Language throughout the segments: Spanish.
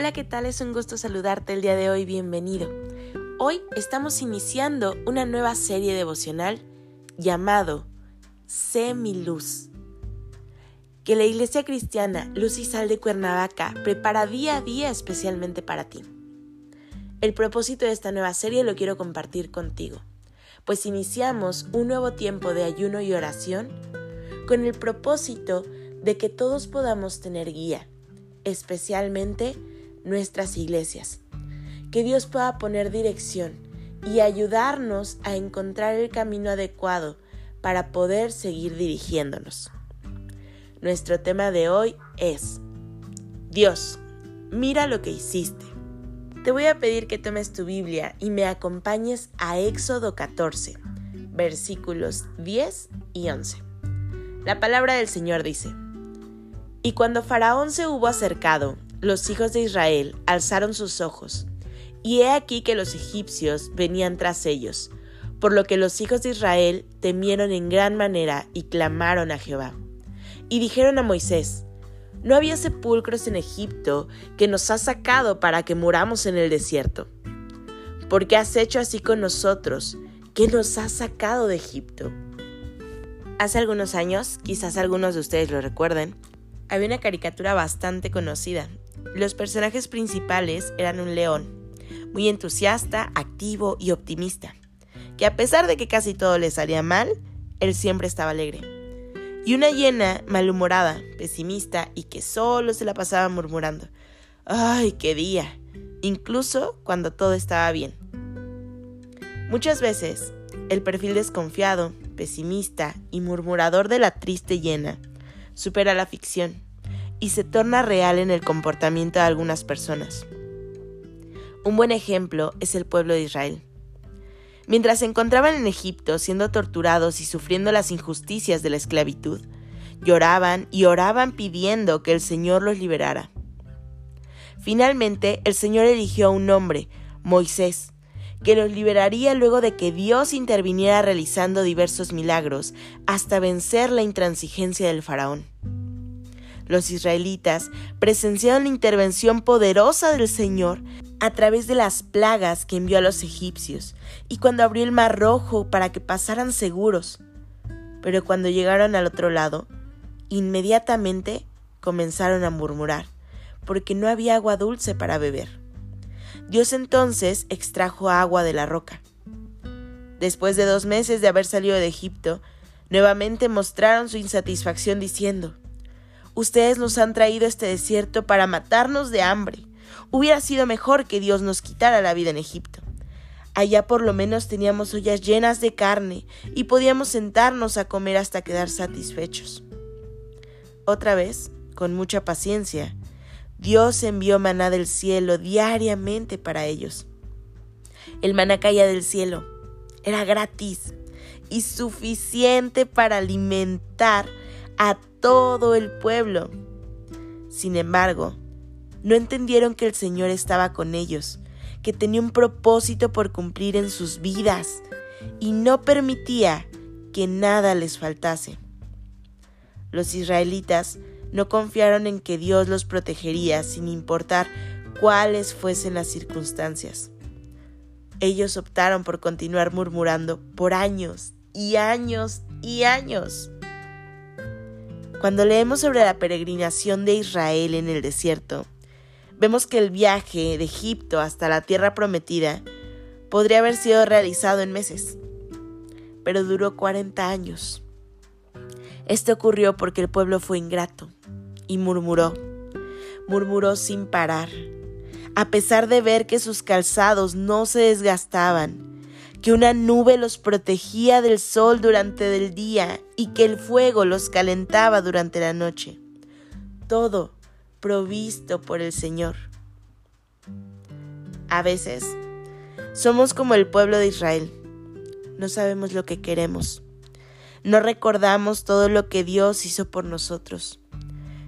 Hola, ¿qué tal? Es un gusto saludarte el día de hoy, bienvenido. Hoy estamos iniciando una nueva serie devocional llamado Sé mi luz, que la Iglesia Cristiana Luz y Sal de Cuernavaca prepara día a día especialmente para ti. El propósito de esta nueva serie lo quiero compartir contigo, pues iniciamos un nuevo tiempo de ayuno y oración con el propósito de que todos podamos tener guía, especialmente nuestras iglesias. Que Dios pueda poner dirección y ayudarnos a encontrar el camino adecuado para poder seguir dirigiéndonos. Nuestro tema de hoy es, Dios, mira lo que hiciste. Te voy a pedir que tomes tu Biblia y me acompañes a Éxodo 14, versículos 10 y 11. La palabra del Señor dice, Y cuando Faraón se hubo acercado los hijos de Israel alzaron sus ojos, y he aquí que los egipcios venían tras ellos, por lo que los hijos de Israel temieron en gran manera y clamaron a Jehová. Y dijeron a Moisés, ¿no había sepulcros en Egipto que nos has sacado para que muramos en el desierto? ¿Por qué has hecho así con nosotros, que nos has sacado de Egipto? Hace algunos años, quizás algunos de ustedes lo recuerden, había una caricatura bastante conocida los personajes principales eran un león, muy entusiasta, activo y optimista, que a pesar de que casi todo le salía mal, él siempre estaba alegre. Y una hiena malhumorada, pesimista y que solo se la pasaba murmurando. ¡Ay, qué día! Incluso cuando todo estaba bien. Muchas veces, el perfil desconfiado, pesimista y murmurador de la triste hiena supera la ficción y se torna real en el comportamiento de algunas personas. Un buen ejemplo es el pueblo de Israel. Mientras se encontraban en Egipto siendo torturados y sufriendo las injusticias de la esclavitud, lloraban y oraban pidiendo que el Señor los liberara. Finalmente, el Señor eligió a un hombre, Moisés, que los liberaría luego de que Dios interviniera realizando diversos milagros hasta vencer la intransigencia del faraón los israelitas presenciaron la intervención poderosa del Señor a través de las plagas que envió a los egipcios y cuando abrió el mar rojo para que pasaran seguros. Pero cuando llegaron al otro lado, inmediatamente comenzaron a murmurar, porque no había agua dulce para beber. Dios entonces extrajo agua de la roca. Después de dos meses de haber salido de Egipto, nuevamente mostraron su insatisfacción diciendo, Ustedes nos han traído este desierto para matarnos de hambre. Hubiera sido mejor que Dios nos quitara la vida en Egipto. Allá por lo menos teníamos ollas llenas de carne y podíamos sentarnos a comer hasta quedar satisfechos. Otra vez, con mucha paciencia, Dios envió maná del cielo diariamente para ellos. El maná caía del cielo, era gratis y suficiente para alimentar a todo el pueblo. Sin embargo, no entendieron que el Señor estaba con ellos, que tenía un propósito por cumplir en sus vidas y no permitía que nada les faltase. Los israelitas no confiaron en que Dios los protegería sin importar cuáles fuesen las circunstancias. Ellos optaron por continuar murmurando por años y años y años. Cuando leemos sobre la peregrinación de Israel en el desierto, vemos que el viaje de Egipto hasta la tierra prometida podría haber sido realizado en meses, pero duró 40 años. Esto ocurrió porque el pueblo fue ingrato y murmuró, murmuró sin parar, a pesar de ver que sus calzados no se desgastaban que una nube los protegía del sol durante el día y que el fuego los calentaba durante la noche. Todo provisto por el Señor. A veces somos como el pueblo de Israel. No sabemos lo que queremos. No recordamos todo lo que Dios hizo por nosotros.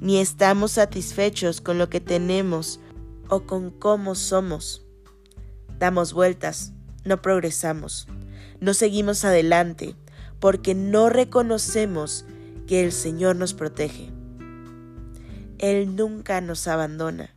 Ni estamos satisfechos con lo que tenemos o con cómo somos. Damos vueltas, no progresamos, no seguimos adelante porque no reconocemos que el Señor nos protege. Él nunca nos abandona.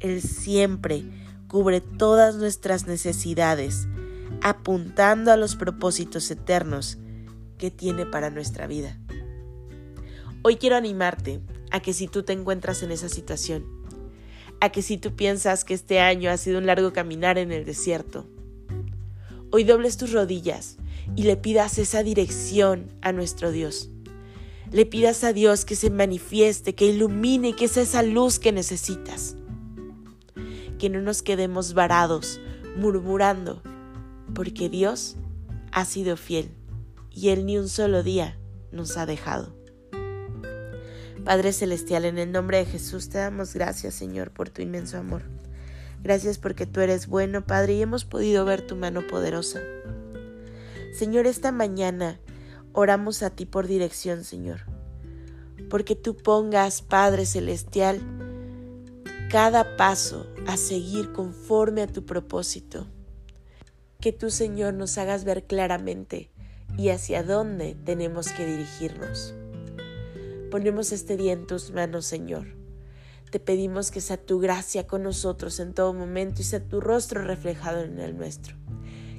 Él siempre cubre todas nuestras necesidades, apuntando a los propósitos eternos que tiene para nuestra vida. Hoy quiero animarte a que si tú te encuentras en esa situación, a que si tú piensas que este año ha sido un largo caminar en el desierto, hoy dobles tus rodillas y le pidas esa dirección a nuestro Dios. Le pidas a Dios que se manifieste, que ilumine, que sea esa luz que necesitas que no nos quedemos varados, murmurando, porque Dios ha sido fiel y Él ni un solo día nos ha dejado. Padre Celestial, en el nombre de Jesús te damos gracias, Señor, por tu inmenso amor. Gracias porque tú eres bueno, Padre, y hemos podido ver tu mano poderosa. Señor, esta mañana oramos a ti por dirección, Señor, porque tú pongas, Padre Celestial, cada paso a seguir conforme a tu propósito. Que tú, Señor, nos hagas ver claramente y hacia dónde tenemos que dirigirnos. Ponemos este día en tus manos, Señor. Te pedimos que sea tu gracia con nosotros en todo momento y sea tu rostro reflejado en el nuestro.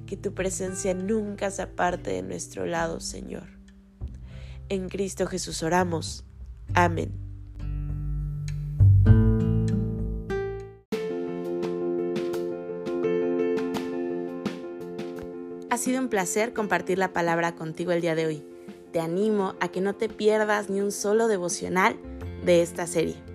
Que tu presencia nunca se aparte de nuestro lado, Señor. En Cristo Jesús oramos. Amén. Ha sido un placer compartir la palabra contigo el día de hoy. Te animo a que no te pierdas ni un solo devocional de esta serie.